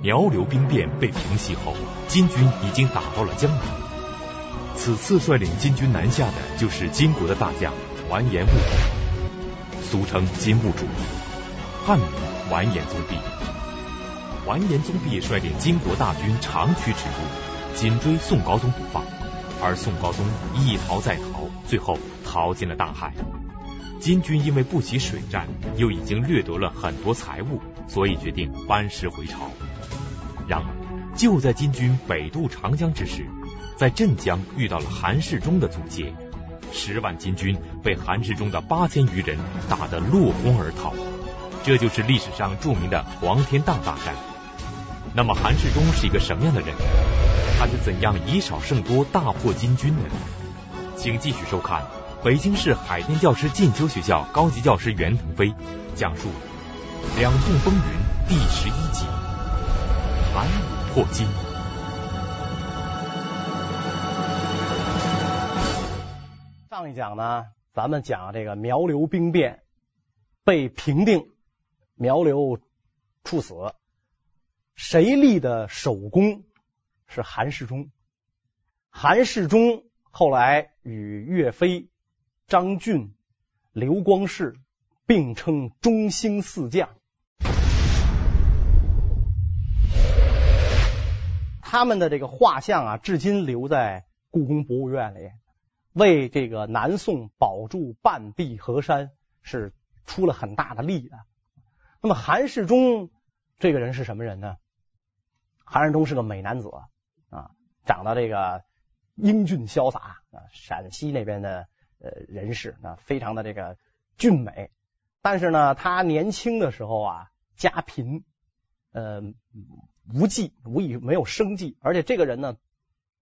苗刘兵变被平息后，金军已经打到了江南。此次率领金军南下的就是金国的大将完颜兀术，俗称金兀术，汉名完颜宗弼。完颜宗弼率领金国大军长驱直入，紧追宋高宗不放，而宋高宗一逃再逃，最后逃进了大海。金军因为不起水战，又已经掠夺了很多财物，所以决定班师回朝。然而，就在金军北渡长江之时，在镇江遇到了韩世忠的阻截，十万金军被韩世忠的八千余人打得落荒而逃，这就是历史上著名的黄天荡大战。那么，韩世忠是一个什么样的人？他是怎样以少胜多大破金军的？请继续收看。北京市海淀教师进修学校高级教师袁腾飞讲述《两宋风云》第十一集：韩武破金。上一讲呢，咱们讲这个苗刘兵变被平定，苗刘处死，谁立的首功？是韩世忠。韩世忠后来与岳飞。张俊、刘光世并称中兴四将，他们的这个画像啊，至今留在故宫博物院里，为这个南宋保住半壁河山是出了很大的力的。那么韩世忠这个人是什么人呢？韩世忠是个美男子啊，长得这个英俊潇洒啊，陕西那边的。呃，人士啊，非常的这个俊美，但是呢，他年轻的时候啊，家贫，呃，无计，无以没有生计，而且这个人呢，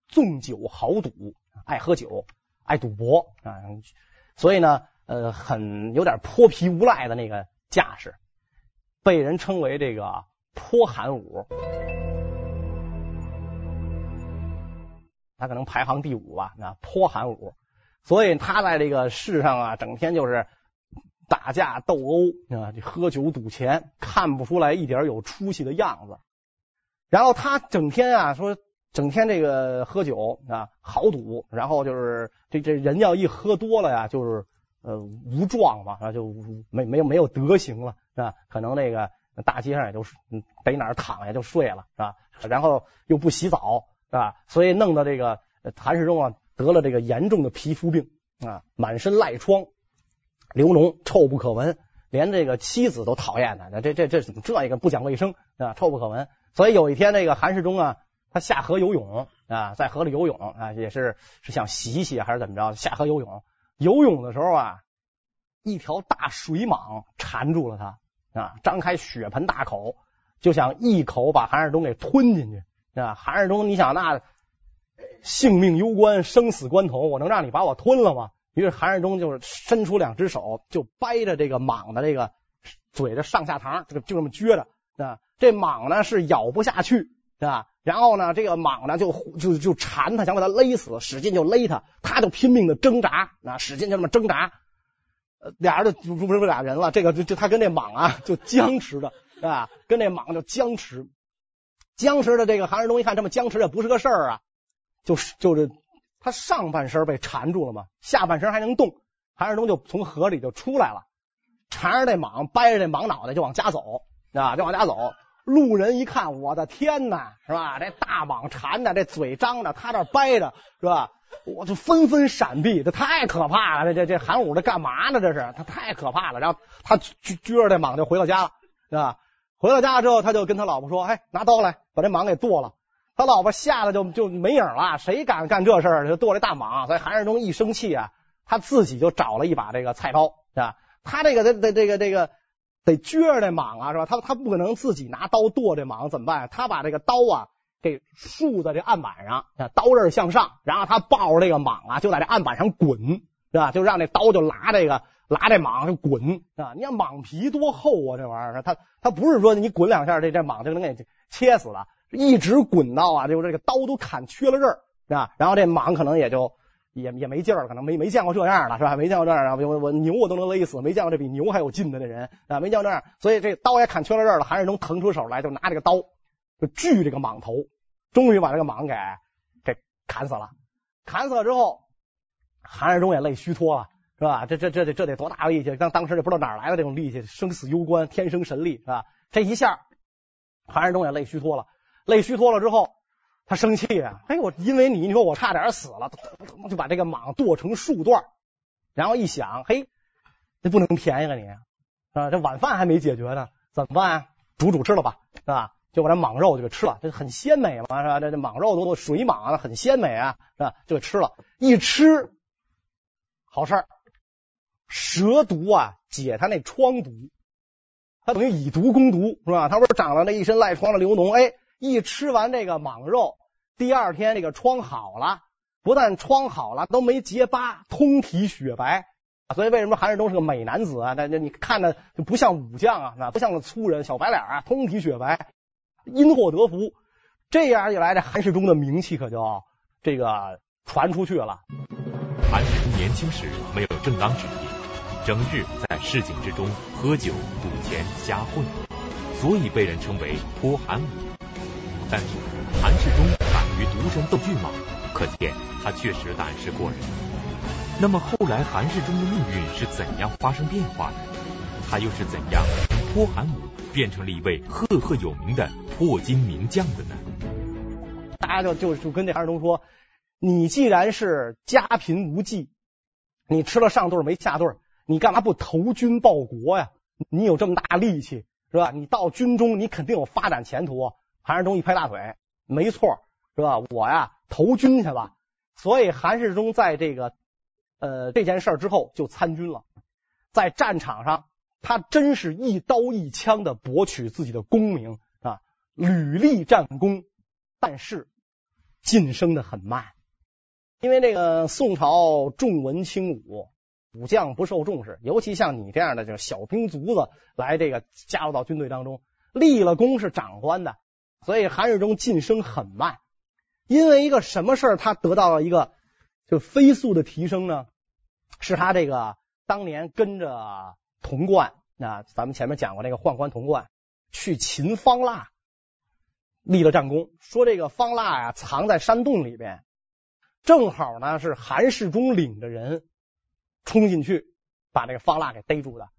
纵酒豪赌，爱喝酒，爱赌博啊，所以呢，呃，很有点泼皮无赖的那个架势，被人称为这个泼韩武，他可能排行第五吧，那泼韩武。所以他在这个世上啊，整天就是打架斗殴啊，喝酒赌钱，看不出来一点有出息的样子。然后他整天啊说，整天这个喝酒啊，豪赌，然后就是这这人要一喝多了呀，就是呃无状嘛，啊就没没有没有德行了啊，可能那个大街上也就是逮哪儿躺下就睡了啊，然后又不洗澡啊，所以弄得这个韩世忠啊。得了这个严重的皮肤病啊，满身赖疮，流脓，臭不可闻，连这个妻子都讨厌他。这这这怎么这一个不讲卫生啊，臭不可闻。所以有一天，那个韩世忠啊，他下河游泳啊，在河里游泳啊，也是是想洗洗还是怎么着？下河游泳，游泳的时候啊，一条大水蟒缠住了他啊，张开血盆大口，就想一口把韩世忠给吞进去啊。韩世忠，你想那？性命攸关，生死关头，我能让你把我吞了吗？于是韩世忠就是伸出两只手，就掰着这个蟒的这个嘴的上下膛，这个就这么撅着啊。这蟒呢是咬不下去啊，然后呢这个蟒呢就就就缠他，想把他勒死，使劲就勒他，他就拼命的挣扎啊，使劲就这么挣扎。呃，俩人就不不是俩人了，这个就就他跟这蟒啊就僵持着啊，跟这蟒就僵持，僵持的这个韩世忠一看这么僵持也不是个事儿啊。就是就是他上半身被缠住了嘛，下半身还能动。韩世忠就从河里就出来了，缠着这蟒，掰着这蟒脑袋就往家走啊，就往家走。路人一看，我的天哪，是吧？这大蟒缠着，这嘴张着，他这掰着，是吧？我就纷纷闪避，这太可怕了。这这这韩武这干嘛呢？这是他太可怕了。然后他撅着这蟒就回到家了，是吧？回到家之后，他就跟他老婆说：“哎，拿刀来，把这蟒给剁了。”他老婆吓得就就没影了，谁敢干这事儿？就剁这大蟒。所以韩世忠一生气啊，他自己就找了一把这个菜刀，是吧？他这个得得这个这个得撅着这蟒啊，是吧？他他不可能自己拿刀剁这蟒，怎么办？他把这个刀啊给竖在这案板上，刀刃向上，然后他抱着这个蟒啊就在这案板上滚，是吧？就让这刀就拉这个拉这蟒就滚，啊！你看蟒皮多厚啊，这玩意儿，他他不是说你滚两下这这蟒就能给切死了。一直滚到啊，就这个刀都砍缺了刃啊，然后这蟒可能也就也也没劲儿了，可能没没见过这样的，是吧？没见过这样的，我我牛我都能勒死，没见过这比牛还有劲的这人啊，没见过这样，所以这刀也砍缺了刃了。韩世忠腾出手来就拿这个刀就锯这个蟒头，终于把这个蟒给给砍死了。砍死了之后，韩世忠也累虚脱了，是吧？这这这这这得多大力气？当当时就不知道哪来的这种力气，生死攸关，天生神力，是吧？这一下，韩世忠也累虚脱了。累虚脱了之后，他生气啊！哎，我因为你，你说我差点死了，就把这个蟒剁成数段，然后一想，嘿，这不能便宜了你啊！这晚饭还没解决呢，怎么办啊？煮煮吃了吧，是吧？就把这蟒肉就给吃了，这很鲜美嘛，是吧？这这蟒肉都水蟒啊，很鲜美啊，是吧？就给吃了，一吃好事，蛇毒啊，解他那疮毒，他等于以毒攻毒，是吧？他不是长了那一身赖疮的流脓，哎，一吃完这个蟒肉，第二天这个疮好了，不但疮好了，都没结疤，通体雪白。所以为什么韩世忠是个美男子啊？那那你看着就不像武将啊，那不像个粗人，小白脸啊，通体雪白。因祸得福，这样一来，这韩世忠的名气可就这个传出去了。韩世忠年轻时没有正当职业，整日在市井之中喝酒、赌钱、瞎混，所以被人称为泼韩武。但是韩世忠敢于独身斗骏马，可见他确实胆识过人。那么后来韩世忠的命运是怎样发生变化的？他又是怎样从泼韩武变成了一位赫赫有名的？破金名将的呢？大家就就就跟这韩世忠说：“你既然是家贫无计，你吃了上顿没下顿，你干嘛不投军报国呀？你有这么大力气是吧？你到军中，你肯定有发展前途。”韩世忠一拍大腿：“没错，是吧？我呀投军去了。”所以韩世忠在这个呃这件事之后就参军了，在战场上，他真是一刀一枪的博取自己的功名啊。屡立战功，但是晋升的很慢，因为这个宋朝重文轻武，武将不受重视，尤其像你这样的就是小兵卒子来这个加入到军队当中，立了功是长官的，所以韩世忠晋升很慢。因为一个什么事儿，他得到了一个就飞速的提升呢？是他这个当年跟着童贯，那咱们前面讲过那个宦官童贯去擒方腊。立了战功，说这个方腊呀藏在山洞里边，正好呢是韩世忠领着人冲进去，把这个方腊给逮住的，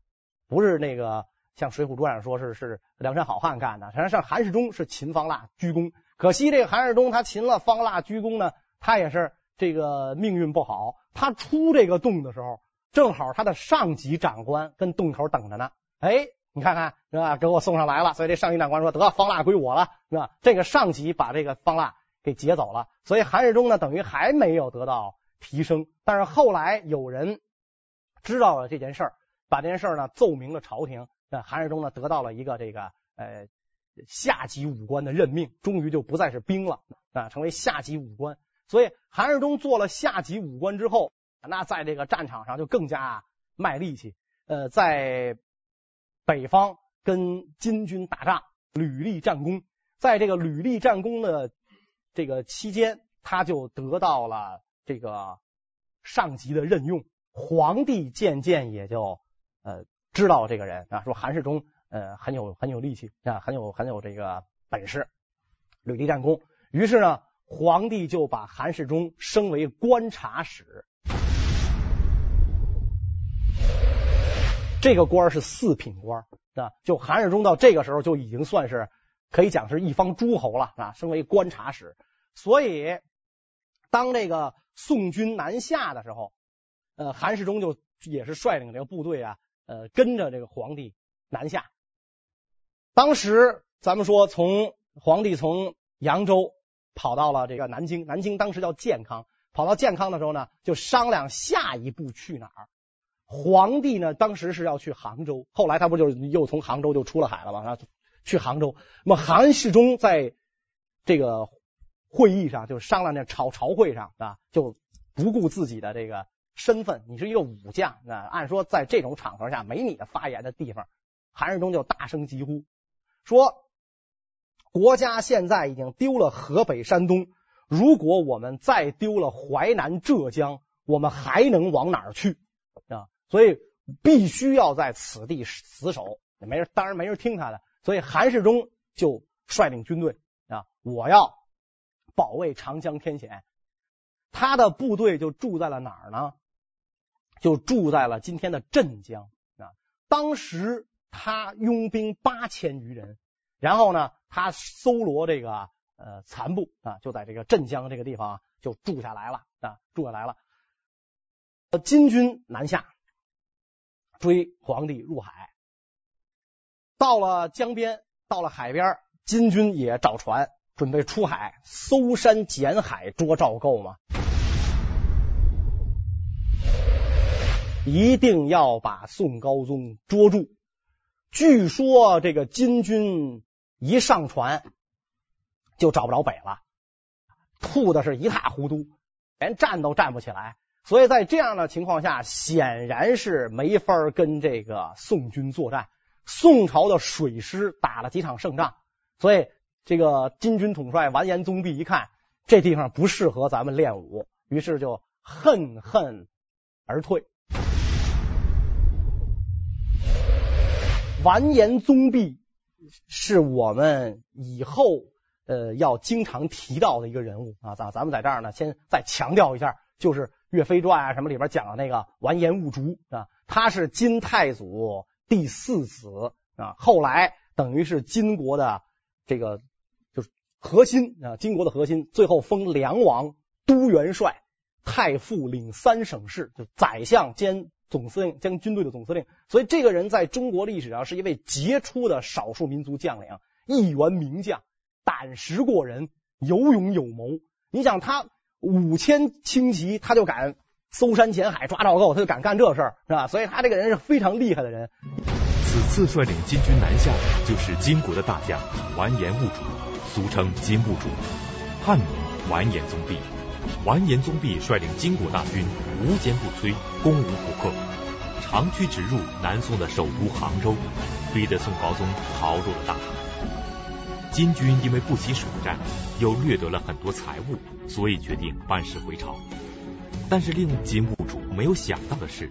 不是那个像《水浒传》上说是是梁山好汉干的，实际上韩世忠是擒方腊鞠躬。可惜这个韩世忠他擒了方腊鞠躬呢，他也是这个命运不好。他出这个洞的时候，正好他的上级长官跟洞口等着呢，哎。你看看是吧？给我送上来了，所以这上级长官说：“得，方腊归我了，是吧？”这个上级把这个方腊给劫走了，所以韩世忠呢，等于还没有得到提升。但是后来有人知道了这件事儿，把这件事儿呢奏明了朝廷，那韩世忠呢得到了一个这个呃下级武官的任命，终于就不再是兵了啊，成为下级武官。所以韩世忠做了下级武官之后，那在这个战场上就更加卖力气，呃，在。北方跟金军打仗，屡立战功，在这个屡立战功的这个期间，他就得到了这个上级的任用，皇帝渐渐也就呃知道这个人啊，说韩世忠呃很有很有力气啊，很有很有这个本事，屡立战功，于是呢，皇帝就把韩世忠升为观察使。这个官是四品官啊，就韩世忠到这个时候就已经算是可以讲是一方诸侯了啊，升为观察使。所以当这个宋军南下的时候，呃，韩世忠就也是率领这个部队啊，呃，跟着这个皇帝南下。当时咱们说，从皇帝从扬州跑到了这个南京，南京当时叫建康，跑到建康的时候呢，就商量下一步去哪儿。皇帝呢，当时是要去杭州，后来他不就又从杭州就出了海了吗？啊，去杭州。那么韩世忠在这个会议上，就商量那朝朝会上啊，就不顾自己的这个身份，你是一个武将啊，按说在这种场合下没你的发言的地方。韩世忠就大声疾呼说：“国家现在已经丢了河北、山东，如果我们再丢了淮南、浙江，我们还能往哪儿去？”啊。所以必须要在此地死守，没人，当然没人听他的。所以韩世忠就率领军队啊我要保卫长江天险。他的部队就住在了哪儿呢？就住在了今天的镇江啊。当时他拥兵八千余人，然后呢，他搜罗这个呃残部啊，就在这个镇江这个地方就住下来了啊，住下来了。金军南下追皇帝入海，到了江边，到了海边，金军也找船准备出海搜山捡海捉赵构嘛。一定要把宋高宗捉住。据说这个金军一上船就找不着北了，吐的是一塌糊涂，连站都站不起来。所以在这样的情况下，显然是没法跟这个宋军作战。宋朝的水师打了几场胜仗，所以这个金军统帅完颜宗弼一看这地方不适合咱们练武，于是就恨恨而退。完颜宗弼是我们以后呃要经常提到的一个人物啊，咱咱们在这儿呢，先再强调一下，就是《岳飞传》啊什么里边讲的那个完颜兀竹啊，他是金太祖第四子啊，后来等于是金国的这个就是核心啊，金国的核心，最后封梁王、都元帅、太傅领三省事，就宰相兼。总司令，将军队的总司令，所以这个人在中国历史上是一位杰出的少数民族将领，一员名将，胆识过人，有勇有谋。你想他五千轻骑，他就敢搜山潜海抓赵构，他就敢干这事儿，是吧？所以他这个人是非常厉害的人。此次率领金军南下就是金国的大将完颜兀竹，俗称金兀术，汉名完颜宗弼。完颜宗弼率领金国大军无坚不摧，攻无不克，长驱直入南宋的首都杭州，逼得宋高宗逃入了大海。金军因为不惜水战，又掠夺了很多财物，所以决定班师回朝。但是令金兀术没有想到的是，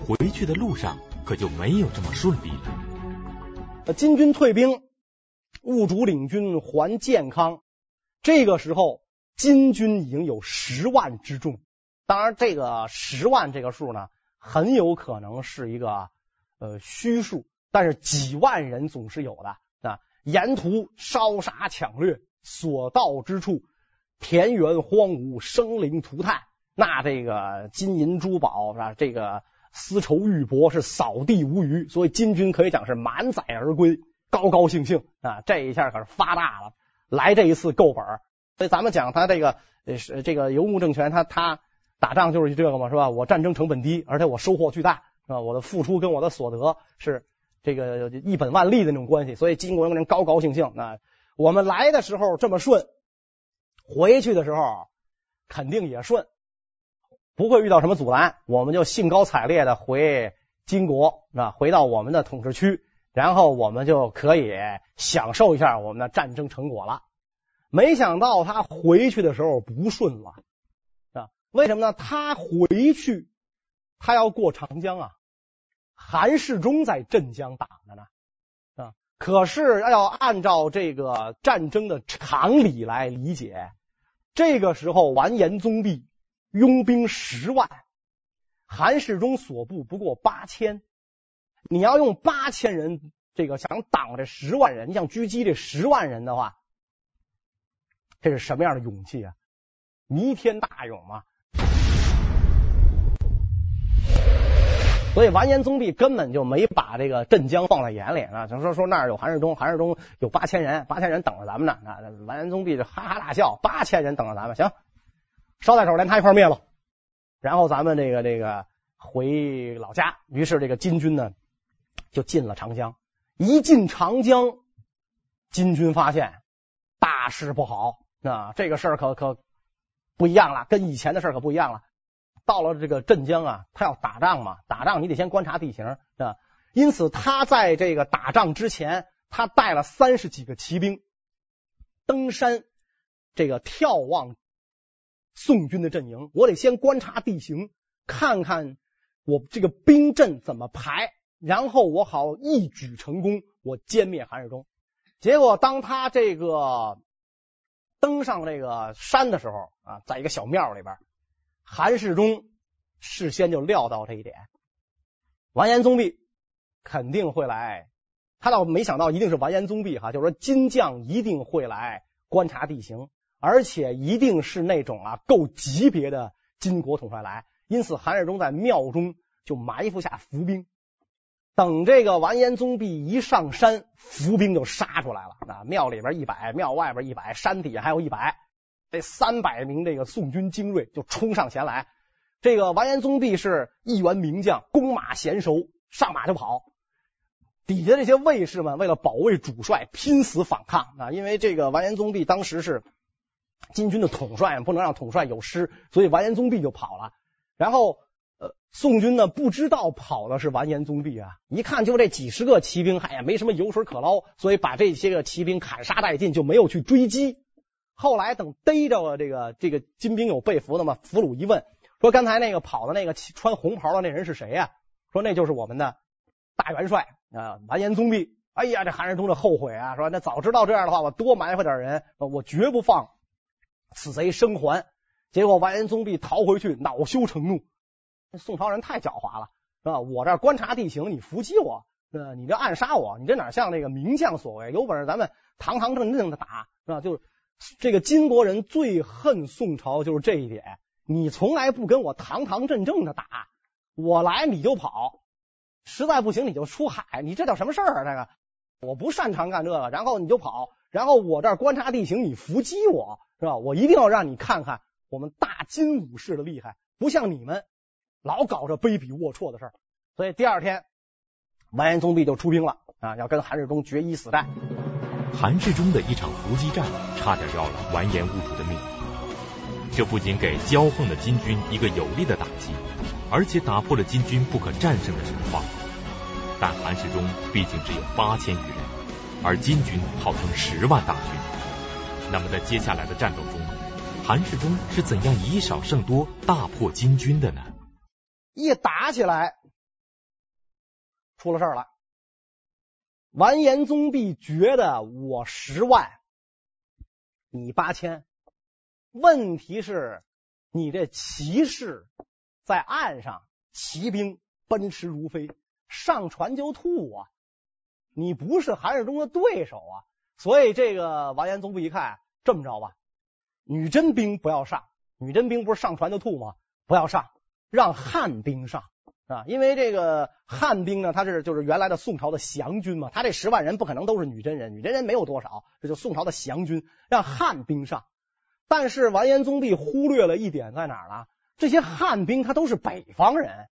回去的路上可就没有这么顺利了。金军退兵，兀术领军还建康，这个时候。金军已经有十万之众，当然这个十万这个数呢，很有可能是一个呃虚数，但是几万人总是有的啊。沿途烧杀抢掠，所到之处田园荒芜，生灵涂炭，那这个金银珠宝是吧？这个丝绸玉帛是扫地无余，所以金军可以讲是满载而归，高高兴兴啊！这一下可是发大了，来这一次够本。所以咱们讲他这个呃是这个游牧政权，他他打仗就是这个嘛，是吧？我战争成本低，而且我收获巨大，是吧？我的付出跟我的所得是这个一本万利的那种关系。所以金国人高高兴兴啊，我们来的时候这么顺，回去的时候肯定也顺，不会遇到什么阻拦，我们就兴高采烈的回金国啊，回到我们的统治区，然后我们就可以享受一下我们的战争成果了。没想到他回去的时候不顺了啊？为什么呢？他回去，他要过长江啊。韩世忠在镇江打的呢啊。可是要按照这个战争的常理来理解，这个时候完颜宗弼拥兵十万，韩世忠所部不过八千，你要用八千人这个想挡这十万人，你想狙击这十万人的话。这是什么样的勇气啊？弥天大勇嘛！所以完颜宗弼根本就没把这个镇江放在眼里啊，就说说那儿有韩世忠，韩世忠有八千人，八千人等着咱们呢。啊，完颜宗弼就哈哈大笑，八千人等着咱们，行，捎带手连他一块灭了，然后咱们这个这个回老家。于是这个金军呢就进了长江，一进长江，金军发现大事不好。啊，这个事儿可可不一样了，跟以前的事儿可不一样了。到了这个镇江啊，他要打仗嘛，打仗你得先观察地形啊。因此，他在这个打仗之前，他带了三十几个骑兵登山，这个眺望宋军的阵营。我得先观察地形，看看我这个兵阵怎么排，然后我好一举成功，我歼灭韩世忠。结果，当他这个。登上这个山的时候啊，在一个小庙里边，韩世忠事先就料到这一点，完颜宗弼肯定会来。他倒没想到一定是完颜宗弼哈，就是说金将一定会来观察地形，而且一定是那种啊够级别的金国统帅来。因此，韩世忠在庙中就埋伏下伏兵。等这个完颜宗弼一上山，伏兵就杀出来了。啊，庙里边一百，庙外边一百，山底下还有一百，这三百名这个宋军精锐就冲上前来。这个完颜宗弼是一员名将，弓马娴熟，上马就跑。底下这些卫士们为了保卫主帅，拼死反抗啊！因为这个完颜宗弼当时是金军的统帅，不能让统帅有失，所以完颜宗弼就跑了。然后。呃，宋军呢不知道跑的是完颜宗弼啊，一看就这几十个骑兵，哎呀，没什么油水可捞，所以把这些个骑兵砍杀殆尽，就没有去追击。后来等逮着了这个这个金兵有被俘的嘛，俘虏一问，说刚才那个跑的那个穿红袍的那人是谁呀？说那就是我们的大元帅啊，完颜宗弼。哎呀，这韩世忠这后悔啊，说那早知道这样的话，我多埋伏点人，我绝不放此贼生还。结果完颜宗弼逃回去，恼羞成怒。宋朝人太狡猾了，是吧？我这观察地形，你伏击我，呃，你这暗杀我，你这哪像那个名将所为？有本事咱们堂堂正正的打，是吧？就是这个金国人最恨宋朝，就是这一点。你从来不跟我堂堂正正的打，我来你就跑，实在不行你就出海，你这叫什么事儿啊？这个我不擅长干这个，然后你就跑，然后我这儿观察地形，你伏击我，是吧？我一定要让你看看我们大金武士的厉害，不像你们。老搞这卑鄙龌龊的事儿，所以第二天完颜宗弼就出兵了啊，要跟韩世忠决一死战。韩世忠的一场伏击战，差点要了完颜兀术的命。这不仅给骄横的金军一个有力的打击，而且打破了金军不可战胜的神话。但韩世忠毕竟只有八千余人，而金军号称十万大军。那么在接下来的战斗中，韩世忠是怎样以少胜多，大破金军的呢？一打起来，出了事了。完颜宗弼觉得我十万，你八千，问题是，你这骑士在岸上，骑兵奔驰如飞，上船就吐啊！你不是韩世忠的对手啊！所以这个完颜宗弼一看，这么着吧，女真兵不要上，女真兵不是上船就吐吗？不要上。让汉兵上啊，因为这个汉兵呢，他是就是原来的宋朝的降军嘛，他这十万人不可能都是女真人，女真人没有多少，这就宋朝的降军，让汉兵上。但是完颜宗弼忽略了一点在哪儿呢？这些汉兵他都是北方人，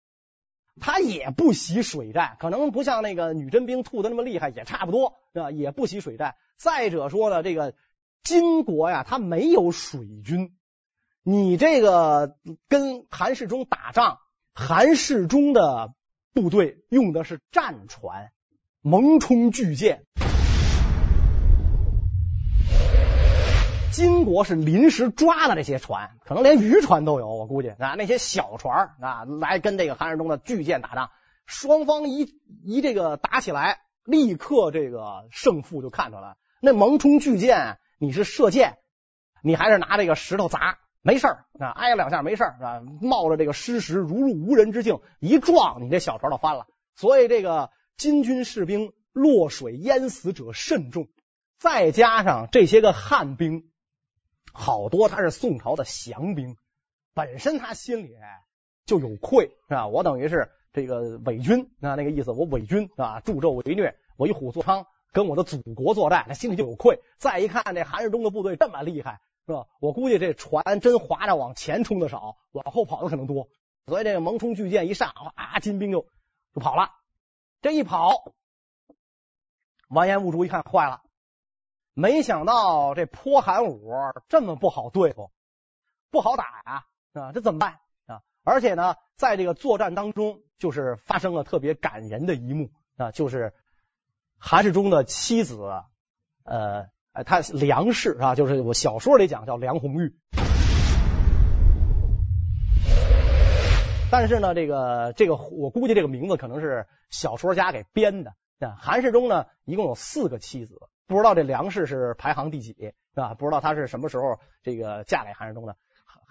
他也不习水战，可能不像那个女真兵吐的那么厉害，也差不多是吧？也不习水战。再者说呢，这个金国呀，他没有水军。你这个跟韩世忠打仗，韩世忠的部队用的是战船，蒙冲巨舰。金国是临时抓的这些船，可能连渔船都有，我估计啊，那些小船啊，来跟这个韩世忠的巨舰打仗，双方一一这个打起来，立刻这个胜负就看出来了。那蒙冲巨舰，你是射箭，你还是拿这个石头砸？没事儿啊，挨了两下没事儿啊，冒着这个失时如入无人之境，一撞你这小船就翻了。所以这个金军士兵落水淹死者甚众，再加上这些个汉兵，好多他是宋朝的降兵，本身他心里就有愧是吧？我等于是这个伪军啊，那个意思，我伪军啊，助纣为虐，为虎作伥，跟我的祖国作战，他心里就有愧。再一看这韩世忠的部队这么厉害。是吧？我估计这船真划着往前冲的少，往后跑的可能多。所以这个蒙冲巨舰一上，啊，金兵就就跑了。这一跑，完颜兀术一看坏了，没想到这泼韩武这么不好对付，不好打呀！啊，这怎么办啊？而且呢，在这个作战当中，就是发生了特别感人的一幕啊，就是韩世忠的妻子，呃。哎，他梁氏啊，就是我小说里讲叫梁红玉，但是呢，这个这个我估计这个名字可能是小说家给编的。那韩世忠呢，一共有四个妻子，不知道这梁氏是排行第几。啊，不知道他是什么时候这个嫁给韩世忠的。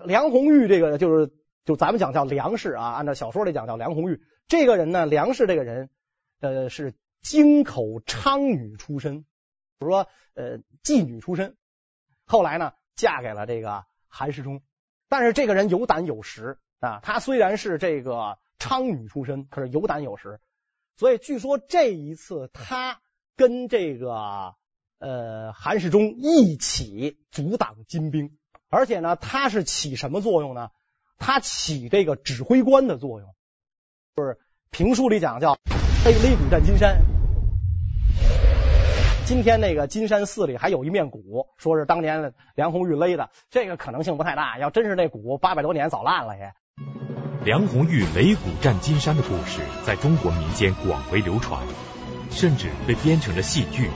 梁红玉这个就是就咱们讲叫梁氏啊，按照小说里讲叫梁红玉。这个人呢，梁氏这个人呃是京口娼女出身，比如说呃妓女出身。后来呢，嫁给了这个韩世忠，但是这个人有胆有识啊。他虽然是这个娼女出身，可是有胆有识。所以据说这一次他跟这个呃韩世忠一起阻挡金兵，而且呢，他是起什么作用呢？他起这个指挥官的作用，就是评书里讲叫黑擂鼓战金山。今天那个金山寺里还有一面鼓，说是当年梁红玉勒的，这个可能性不太大。要真是那鼓，八百多年早烂了也。梁红玉擂鼓战金山的故事在中国民间广为流传，甚至被编成了戏剧。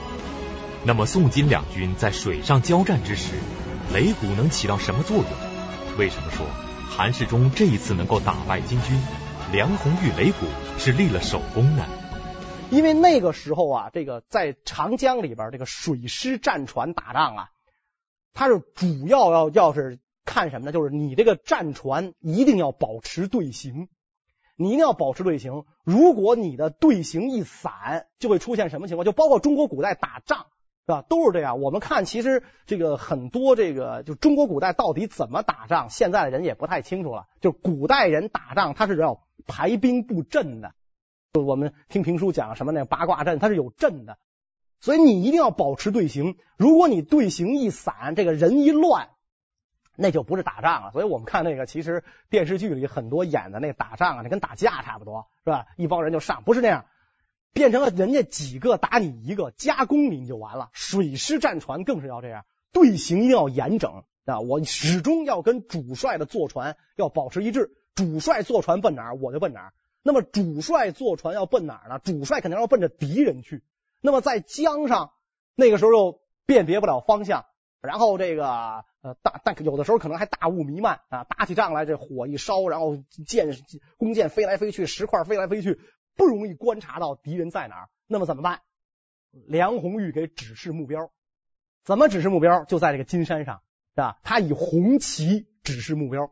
那么宋金两军在水上交战之时，擂鼓能起到什么作用？为什么说韩世忠这一次能够打败金军，梁红玉擂鼓是立了首功呢？因为那个时候啊，这个在长江里边这个水师战船打仗啊，它是主要要要是。看什么呢？就是你这个战船一定要保持队形，你一定要保持队形。如果你的队形一散，就会出现什么情况？就包括中国古代打仗，是吧？都是这样。我们看，其实这个很多这个，就中国古代到底怎么打仗，现在的人也不太清楚了。就古代人打仗，他是要排兵布阵的。就我们听评书讲什么那八卦阵，它是有阵的。所以你一定要保持队形。如果你队形一散，这个人一乱。那就不是打仗了，所以我们看那个，其实电视剧里很多演的那个打仗啊，那跟打架差不多，是吧？一帮人就上，不是那样，变成了人家几个打你一个，加攻你就完了。水师战船更是要这样，队形一定要严整啊！我始终要跟主帅的坐船要保持一致，主帅坐船奔哪儿，我就奔哪儿。那么主帅坐船要奔哪儿呢？主帅肯定要奔着敌人去。那么在江上，那个时候又辨别不了方向。然后这个呃大但有的时候可能还大雾弥漫啊，打起仗来这火一烧，然后箭弓箭飞来飞去，石块飞来飞去，不容易观察到敌人在哪儿。那么怎么办？梁红玉给指示目标，怎么指示目标？就在这个金山上，是吧？他以红旗指示目标，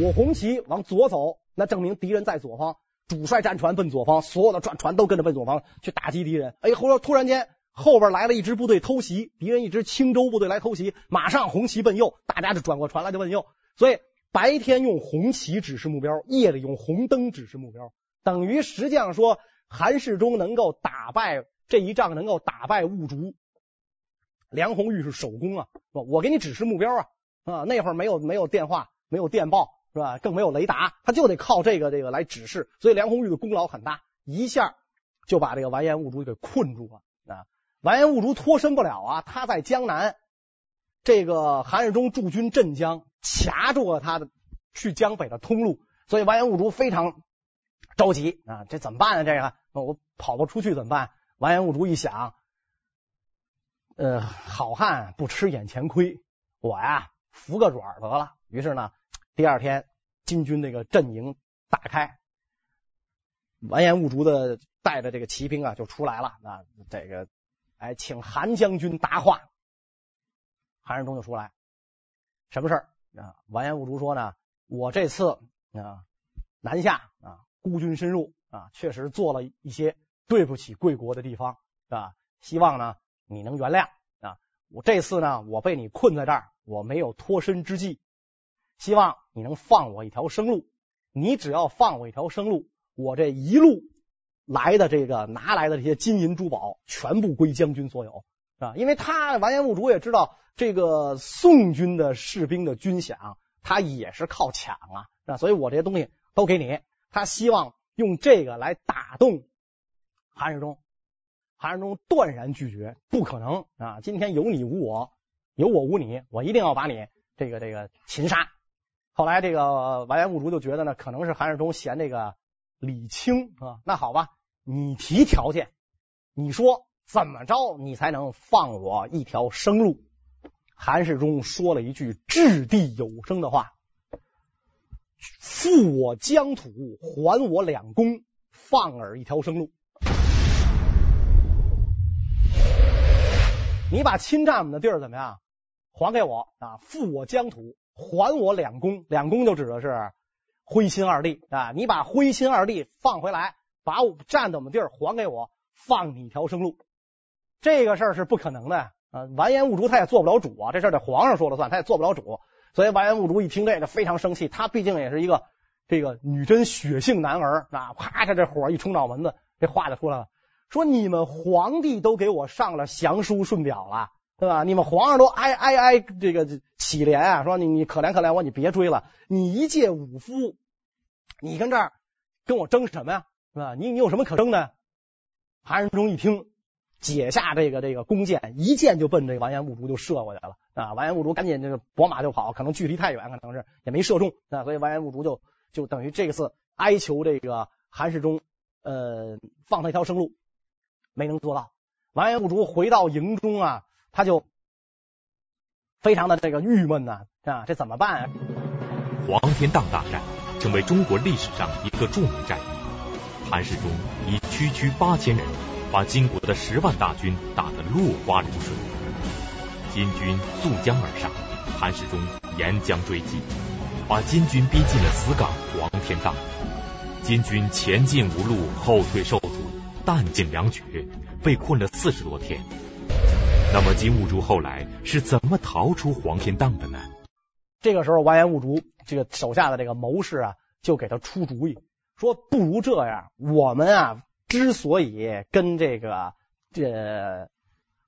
我红旗往左走，那证明敌人在左方。主帅战船奔左方，所有的战船都跟着奔左方去打击敌人。哎，后突然间后边来了一支部队偷袭，敌人一支青州部队来偷袭，马上红旗奔右，大家就转过船来就奔右。所以白天用红旗指示目标，夜里用红灯指示目标，等于实际上说韩世忠能够打败这一仗，能够打败兀竹。梁红玉是首功啊，我给你指示目标啊啊，那会儿没有没有电话，没有电报。是吧？更没有雷达，他就得靠这个这个来指示，所以梁红玉的功劳很大，一下就把这个完颜兀术给困住了啊！完颜兀术脱身不了啊，他在江南，这个韩世忠驻军镇江，卡住了他的去江北的通路，所以完颜兀术非常着急啊！这怎么办呢？这个我跑不出去怎么办？完颜兀术一想，呃，好汉不吃眼前亏，我呀服个软得了。于是呢。第二天，金军那个阵营打开，完颜兀术的带着这个骑兵啊就出来了啊，这个哎，请韩将军答话。韩世忠就出来，什么事儿啊？完颜兀术说呢，我这次啊南下啊孤军深入啊，确实做了一些对不起贵国的地方啊，希望呢你能原谅啊。我这次呢，我被你困在这儿，我没有脱身之计。希望你能放我一条生路，你只要放我一条生路，我这一路来的这个拿来的这些金银珠宝全部归将军所有，啊，因为他完颜兀术也知道这个宋军的士兵的军饷，他也是靠抢啊，啊，所以我这些东西都给你。他希望用这个来打动韩世忠，韩世忠断然拒绝，不可能啊！今天有你无我，有我无你，我一定要把你这个这个擒杀。后来这个完颜兀竹就觉得呢，可能是韩世忠嫌这个礼轻啊。那好吧，你提条件，你说怎么着你才能放我一条生路？韩世忠说了一句掷地有声的话：“复我疆土，还我两宫，放尔一条生路。”你把侵占我们的地儿怎么样？还给我啊！复我疆土，还我两宫。两宫就指的是徽钦二帝啊！你把徽钦二帝放回来，把我占的我们地儿还给我，放你一条生路。这个事儿是不可能的啊！完颜兀术他也做不了主啊，这事儿得皇上说了算，他也做不了主。所以完颜兀术一听这个非常生气，他毕竟也是一个这个女真血性男儿啊！啪，他这火一冲脑门子，这话就出来了。说你们皇帝都给我上了降书顺表了，对吧？你们皇上都哀哀哀这个乞怜啊，说你你可怜可怜我，你别追了。你一介武夫，你跟这儿跟我争什么呀？是吧？你你有什么可争的？韩世忠一听，解下这个这个弓箭，一箭就奔这个完颜兀术就射过去了啊！完颜兀术赶紧这个拨马就跑，可能距离太远，可能是也没射中啊，所以完颜兀术就就等于这个次哀求这个韩世忠呃放他一条生路。没能做到，完颜兀术回到营中啊，他就非常的这个郁闷呐啊，这怎么办啊？黄天荡大战成为中国历史上一个著名战役，韩世忠以区区八千人，把金国的十万大军打得落花流水。金军溯江而上，韩世忠沿江追击，把金军逼进了死港黄天荡。金军前进无路，后退受阻。弹尽粮绝，被困了四十多天。那么金兀术后来是怎么逃出黄天荡的呢？这个时候，完颜兀术这个手下的这个谋士啊，就给他出主意，说不如这样，我们啊之所以跟这个这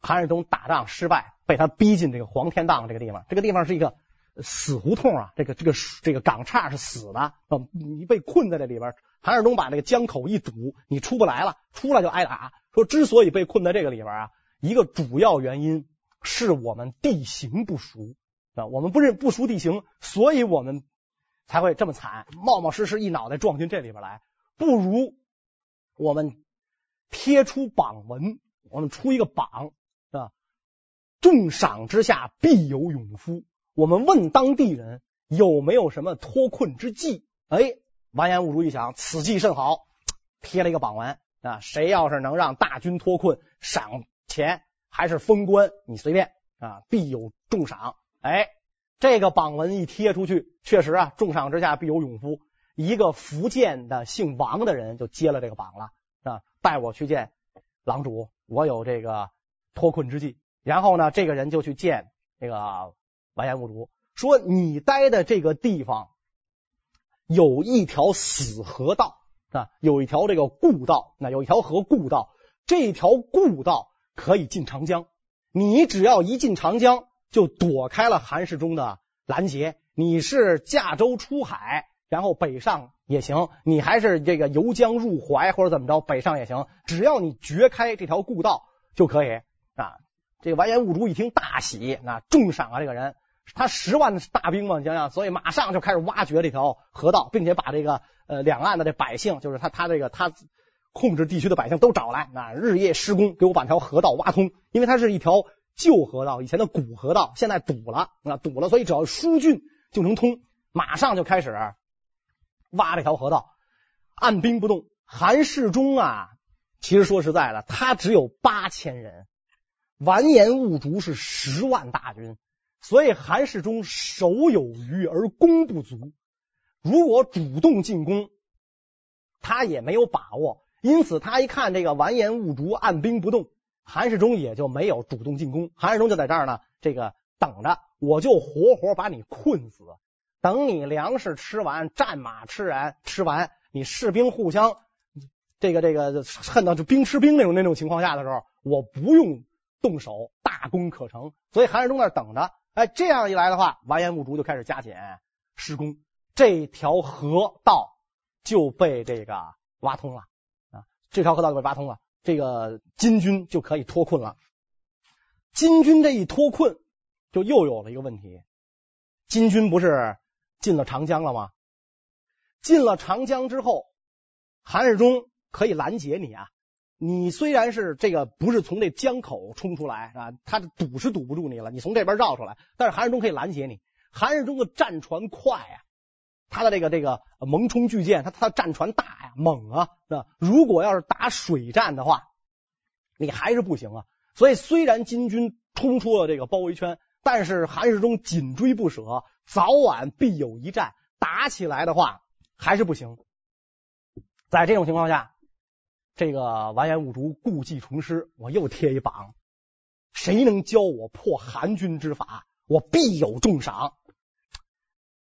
韩世忠打仗失败，被他逼进这个黄天荡这个地方，这个地方是一个死胡同啊，这个这个这个港岔是死的啊，你被困在这里边。韩世忠把这个江口一堵，你出不来了，出来就挨打。说之所以被困在这个里边啊，一个主要原因是我们地形不熟啊，我们不认不熟地形，所以我们才会这么惨，冒冒失失一脑袋撞进这里边来。不如我们贴出榜文，我们出一个榜啊，重赏之下必有勇夫。我们问当地人有没有什么脱困之计？哎。完颜兀术一想，此计甚好，贴了一个榜文啊，谁要是能让大军脱困，赏钱还是封官，你随便啊，必有重赏。哎，这个榜文一贴出去，确实啊，重赏之下必有勇夫。一个福建的姓王的人就接了这个榜了啊，带我去见郎主，我有这个脱困之计。然后呢，这个人就去见这个完颜兀术，说你待的这个地方。有一条死河道啊，有一条这个故道，那有一条河故道，这条故道可以进长江。你只要一进长江，就躲开了韩世忠的拦截。你是驾舟出海，然后北上也行；你还是这个游江入淮或者怎么着，北上也行。只要你掘开这条故道就可以啊。这个完颜兀术一听大喜，那重赏啊，这个人。他十万大兵嘛，你想想，所以马上就开始挖掘这条河道，并且把这个呃两岸的这百姓，就是他他这个他控制地区的百姓都找来，啊，日夜施工，给我把条河道挖通。因为它是一条旧河道，以前的古河道，现在堵了啊，堵了，所以只要疏浚就能通。马上就开始挖这条河道，按兵不动。韩世忠啊，其实说实在的，他只有八千人，完颜兀术是十万大军。所以韩世忠手有余而攻不足，如果主动进攻，他也没有把握。因此，他一看这个完颜兀术按兵不动，韩世忠也就没有主动进攻。韩世忠就在这儿呢，这个等着，我就活活把你困死。等你粮食吃完，战马吃完，吃完，你士兵互相这个这个恨到就兵吃兵那种那种情况下的时候，我不用动手，大功可成。所以韩世忠那等着。哎，这样一来的话，完颜兀术就开始加紧施工，这条河道就被这个挖通了！这条河道就被挖通了，这个金军就可以脱困了。金军这一脱困，就又有了一个问题：金军不是进了长江了吗？进了长江之后，韩世忠可以拦截你啊。你虽然是这个不是从这江口冲出来啊，他堵是堵不住你了，你从这边绕出来，但是韩世忠可以拦截你。韩世忠的战船快啊，他的这个这个蒙冲巨舰，他他的战船大呀，猛啊，是吧？如果要是打水战的话，你还是不行啊。所以虽然金军冲出了这个包围圈。但是韩世忠紧追不舍，早晚必有一战，打起来的话还是不行。在这种情况下，这个完颜兀竹故技重施，我又贴一榜，谁能教我破韩军之法，我必有重赏。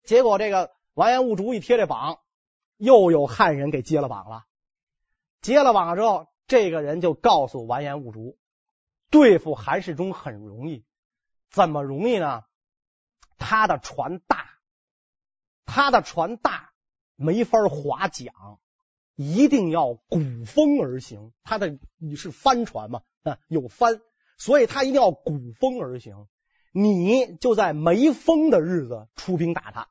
结果这个完颜兀术一贴这榜，又有汉人给接了榜了。接了榜之后，这个人就告诉完颜兀术，对付韩世忠很容易。怎么容易呢？他的船大，他的船大，没法划桨，一定要鼓风而行。他的你是帆船嘛，啊，有帆，所以他一定要鼓风而行。你就在没风的日子出兵打他，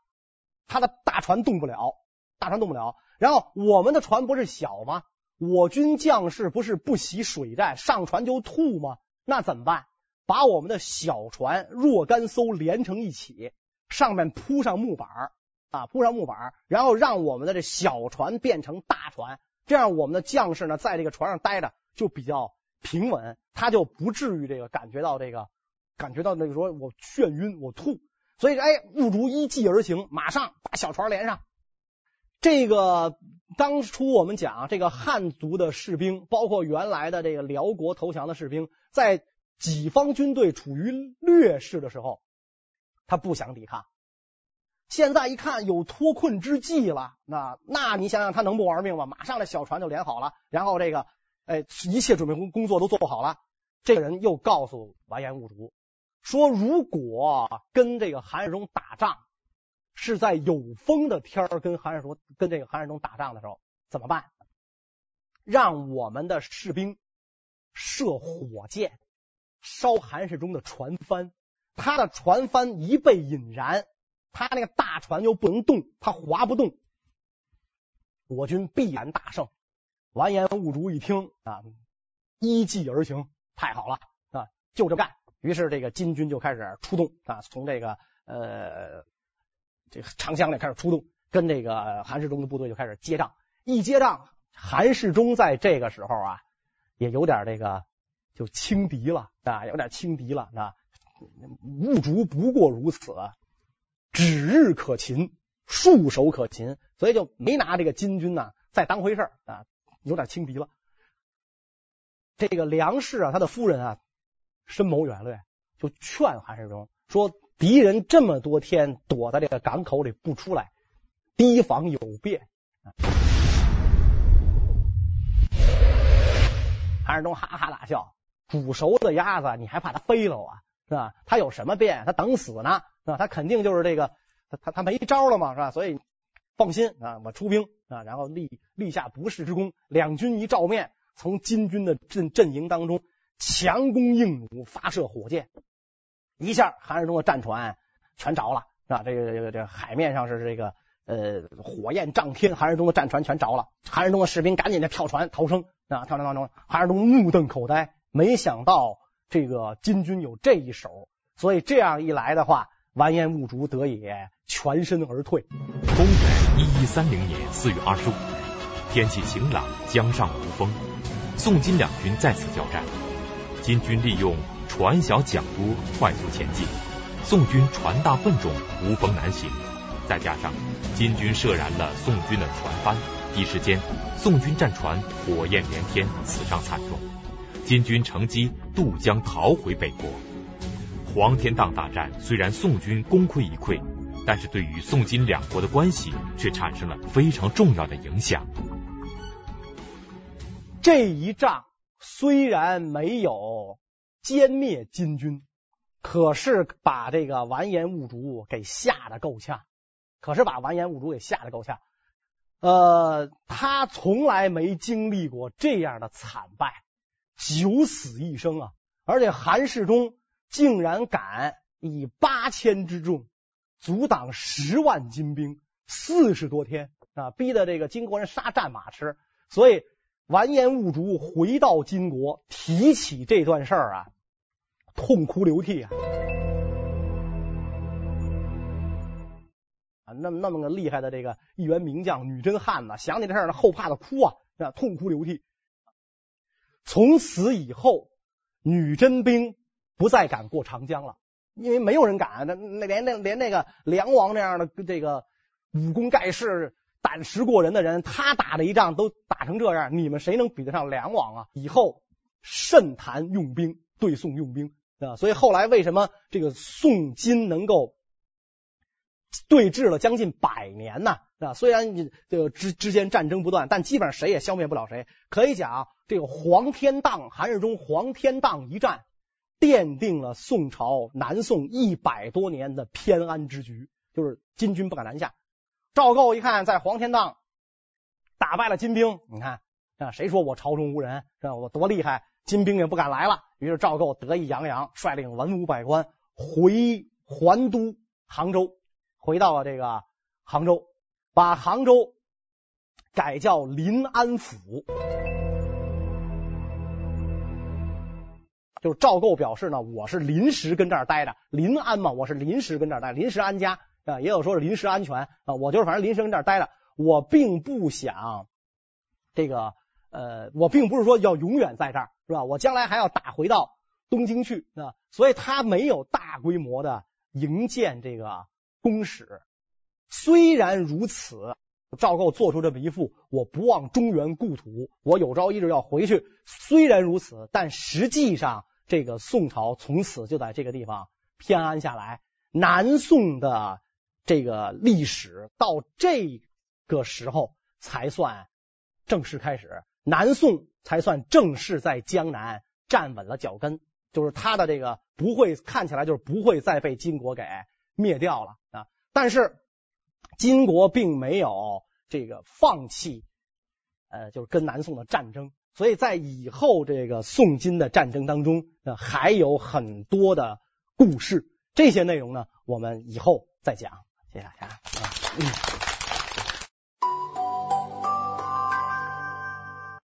他的大船动不了，大船动不了。然后我们的船不是小吗？我军将士不是不习水战，上船就吐吗？那怎么办？把我们的小船若干艘连成一起，上面铺上木板啊，铺上木板，然后让我们的这小船变成大船，这样我们的将士呢，在这个船上待着就比较平稳，他就不至于这个感觉到这个感觉到那个说我眩晕我吐。所以哎，兀术依计而行，马上把小船连上。这个当初我们讲这个汉族的士兵，包括原来的这个辽国投降的士兵，在己方军队处于劣势的时候，他不想抵抗。现在一看有脱困之计了，那那你想想他能不玩命吗？马上这小船就连好了，然后这个哎一切准备工工作都做好了。这个人又告诉完颜兀术说，如果跟这个韩世忠打仗是在有风的天儿跟韩世忠跟这个韩世忠打仗的时候怎么办？让我们的士兵射火箭。烧韩世忠的船帆，他的船帆一被引燃，他那个大船就不能动，他划不动，我军必然大胜。完颜兀术一听啊，依计而行，太好了啊，就这么干。于是这个金军就开始出动啊，从这个呃这个长江里开始出动，跟这个韩世忠的部队就开始接仗。一接仗，韩世忠在这个时候啊，也有点这个。就轻敌了啊，有点轻敌了啊。兀术不过如此，指日可擒，束手可擒，所以就没拿这个金军呢再当回事啊，有点轻敌了。这个梁氏啊，他的夫人啊，深谋远虑，就劝韩世忠说：敌人这么多天躲在这个港口里不出来，提防有变。韩世忠哈哈大笑。煮熟的鸭子，你还怕它飞了啊？是吧？它有什么变？它等死呢？是吧？它肯定就是这个，它它没招了嘛，是吧？所以放心啊，我出兵啊，然后立立下不世之功。两军一照面，从金军的阵阵营当中强弓硬弩发射火箭，一下韩世忠的战船全着了，是吧？这个这个这个海面上是这个呃火焰涨天，韩世忠的战船全着了。韩世忠的士兵赶紧的跳船逃生啊，跳船逃生。韩世忠目瞪口呆。没想到这个金军有这一手，所以这样一来的话，完颜兀术得以全身而退。公元一一三零年四月二十五日，天气晴朗，江上无风，宋金两军再次交战。金军利用船小桨多，快速前进；宋军船大笨重，无风难行。再加上金军射燃了宋军的船帆，一时间宋军战船火焰连天，死伤惨重。金军乘机渡江逃回北国。黄天荡大战虽然宋军功亏一篑，但是对于宋金两国的关系却产生了非常重要的影响。这一仗虽然没有歼灭金军，可是把这个完颜兀术给吓得够呛。可是把完颜兀术给吓得够呛。呃，他从来没经历过这样的惨败。九死一生啊！而且韩世忠竟然敢以八千之众阻挡十万金兵，四十多天啊，逼得这个金国人杀战马吃。所以完颜兀术回到金国，提起这段事儿啊，痛哭流涕啊！啊，那么那么个厉害的这个一员名将女真汉子，想起这事儿呢，后怕的哭啊，啊，痛哭流涕。从此以后，女真兵不再敢过长江了，因为没有人敢，那那连那连那个梁王那样的这个武功盖世、胆识过人的人，他打的一仗都打成这样，你们谁能比得上梁王啊？以后慎谈用兵，对宋用兵啊。所以后来为什么这个宋金能够对峙了将近百年呢？啊，虽然你这个之之间战争不断，但基本上谁也消灭不了谁。可以讲，这个黄天荡，韩世忠黄天荡一战，奠定了宋朝南宋一百多年的偏安之局，就是金军不敢南下。赵构一看，在黄天荡打败了金兵，你看啊，谁说我朝中无人，是吧？我多厉害，金兵也不敢来了。于是赵构得意洋洋，率领文武百官回还都杭州，回到了这个杭州。把杭州改叫临安府，就是赵构表示呢，我是临时跟这儿待着，临安嘛，我是临时跟这儿待，临时安家啊，也有说是临时安全啊，我就是反正临时跟这儿待着，我并不想这个呃，我并不是说要永远在这儿，是吧？我将来还要打回到东京去啊，所以他没有大规模的营建这个宫室。虽然如此，赵构做出这么一副我不忘中原故土，我有朝一日要回去。虽然如此，但实际上这个宋朝从此就在这个地方偏安下来。南宋的这个历史到这个时候才算正式开始，南宋才算正式在江南站稳了脚跟，就是他的这个不会看起来就是不会再被金国给灭掉了啊，但是。金国并没有这个放弃，呃，就是跟南宋的战争，所以在以后这个宋金的战争当中，呃，还有很多的故事。这些内容呢，我们以后再讲。谢谢大家。嗯。